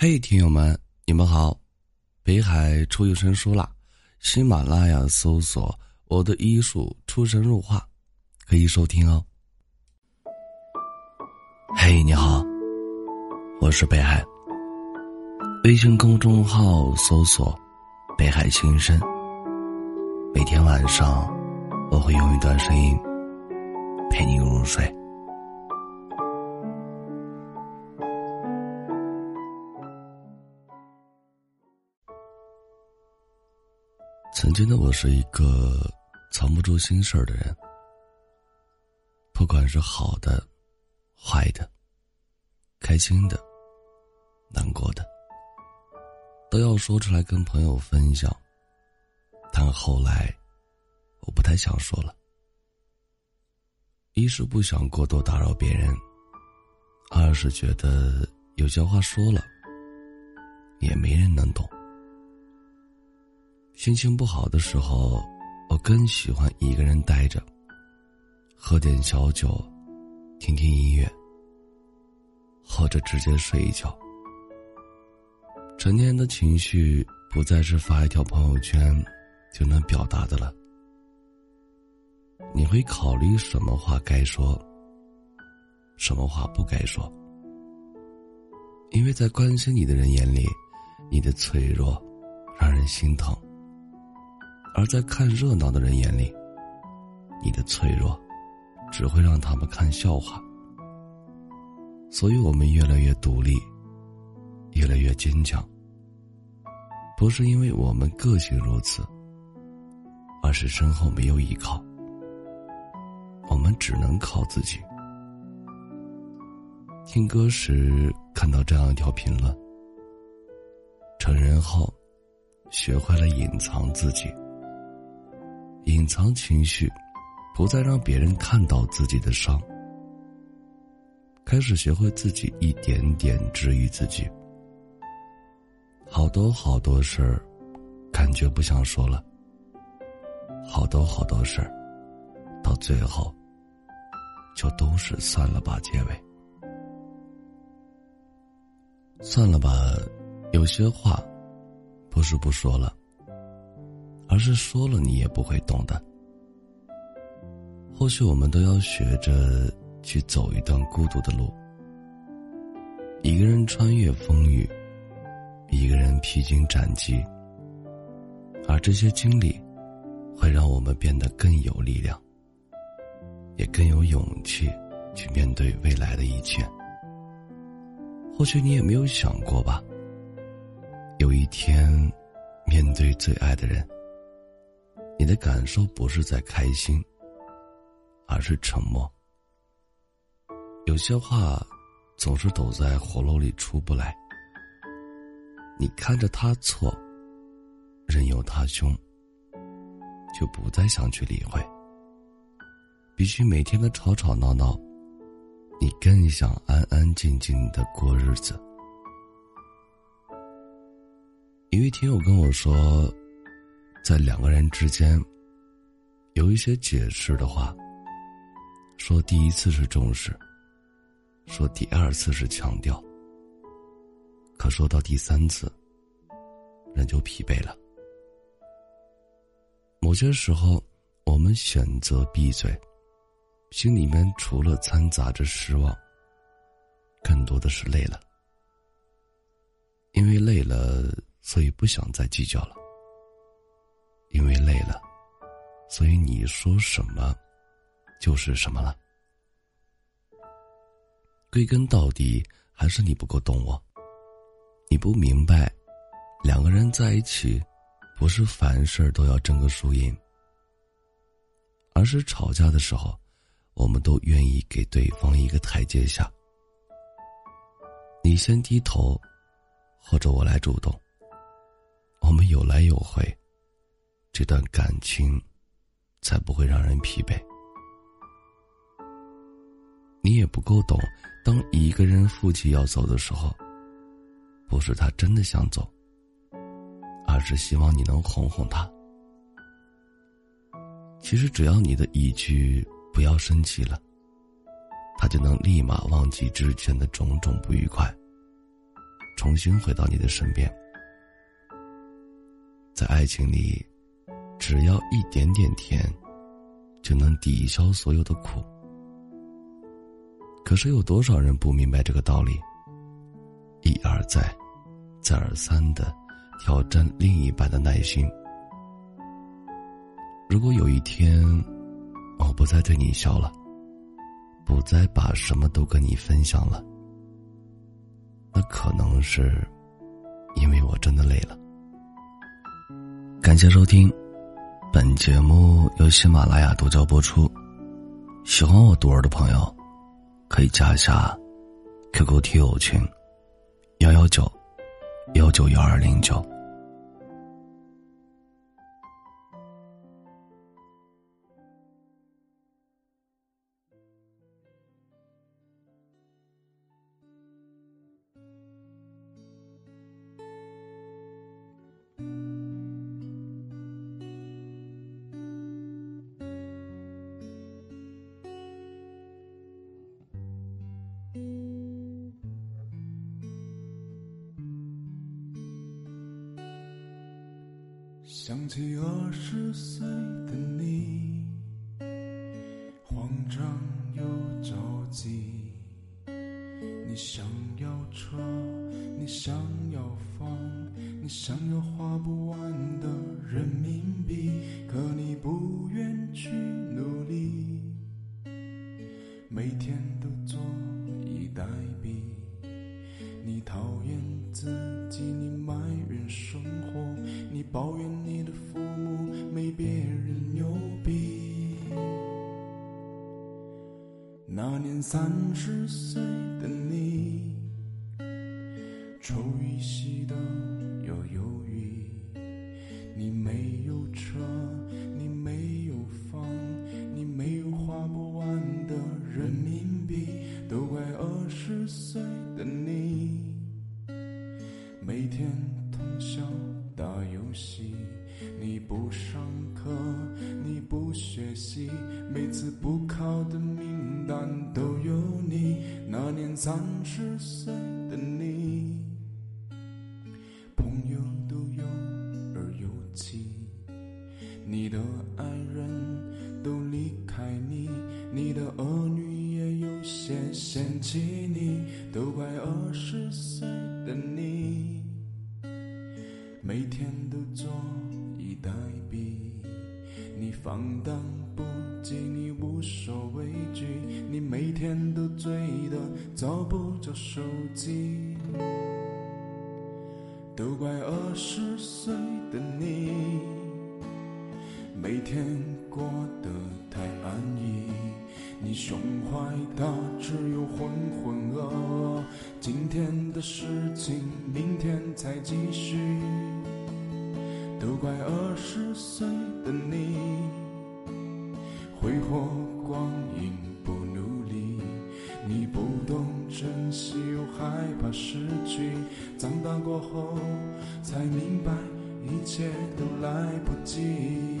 嘿，听友们，你们好！北海出有声书啦，喜马拉雅搜索“我的医术出神入化”，可以收听哦。嘿，你好，我是北海。微信公众号搜索“北海心声”，每天晚上我会用一段声音陪你入睡。曾经的我是一个藏不住心事儿的人，不管是好的、坏的、开心的、难过的，都要说出来跟朋友分享。但后来，我不太想说了，一是不想过多打扰别人，二是觉得有些话说了，也没人能懂。心情不好的时候，我更喜欢一个人待着，喝点小酒，听听音乐，或者直接睡一觉。成年人的情绪不再是发一条朋友圈就能表达的了。你会考虑什么话该说，什么话不该说，因为在关心你的人眼里，你的脆弱让人心疼。而在看热闹的人眼里，你的脆弱只会让他们看笑话。所以我们越来越独立，越来越坚强。不是因为我们个性如此，而是身后没有依靠，我们只能靠自己。听歌时看到这样一条评论：成人后，学会了隐藏自己。隐藏情绪，不再让别人看到自己的伤，开始学会自己一点点治愈自己。好多好多事儿，感觉不想说了。好多好多事儿，到最后，就都是算了吧结尾。算了吧，有些话，不是不说了。而是说了你也不会懂的。或许我们都要学着去走一段孤独的路，一个人穿越风雨，一个人披荆斩棘。而这些经历，会让我们变得更有力量，也更有勇气去面对未来的一切。或许你也没有想过吧，有一天，面对最爱的人。你的感受不是在开心，而是沉默。有些话总是堵在喉咙里出不来。你看着他错，任由他凶，就不再想去理会。比起每天的吵吵闹闹，你更想安安静静的过日子。一位听友跟我说。在两个人之间，有一些解释的话，说第一次是重视，说第二次是强调，可说到第三次，人就疲惫了。某些时候，我们选择闭嘴，心里面除了掺杂着失望，更多的是累了，因为累了，所以不想再计较了。因为累了，所以你说什么，就是什么了。归根到底，还是你不够懂我。你不明白，两个人在一起，不是凡事都要争个输赢，而是吵架的时候，我们都愿意给对方一个台阶下。你先低头，或者我来主动。我们有来有回。这段感情，才不会让人疲惫。你也不够懂，当一个人负气要走的时候，不是他真的想走，而是希望你能哄哄他。其实只要你的一句“不要生气了”，他就能立马忘记之前的种种不愉快，重新回到你的身边。在爱情里，只要一点点甜，就能抵消所有的苦。可是有多少人不明白这个道理？一而再，再而三的挑战另一半的耐心。如果有一天，我不再对你笑了，不再把什么都跟你分享了，那可能是因为我真的累了。感谢收听，本节目由喜马拉雅独家播出。喜欢我独儿的朋友，可以加一下 QQ 听友群：幺幺九幺九幺二零九。想起二十岁的你，慌张又着急。你想要车，你想要房，你想要花不完的人民币，可你不愿去努力，每天都坐以待毙。你讨厌自己，你埋怨生活，你抱怨你别人牛逼。那年三十岁的你，抽一吸的又忧郁，你没有车，你没有房，三十岁的你，朋友都有而有妻，你的爱人都离开你，你的儿女也有些嫌弃你，都怪二十岁的你。每天都坐以待毙，你放荡不羁，你无所畏惧，你每天都醉得找不着手机，都怪二十岁的你，每天过得太安逸，你胸怀大志又浑浑噩噩，今天的事情明天再继续。都怪二十岁的你，挥霍光阴不努力，你不懂珍惜又害怕失去，长大过后才明白一切都来不及。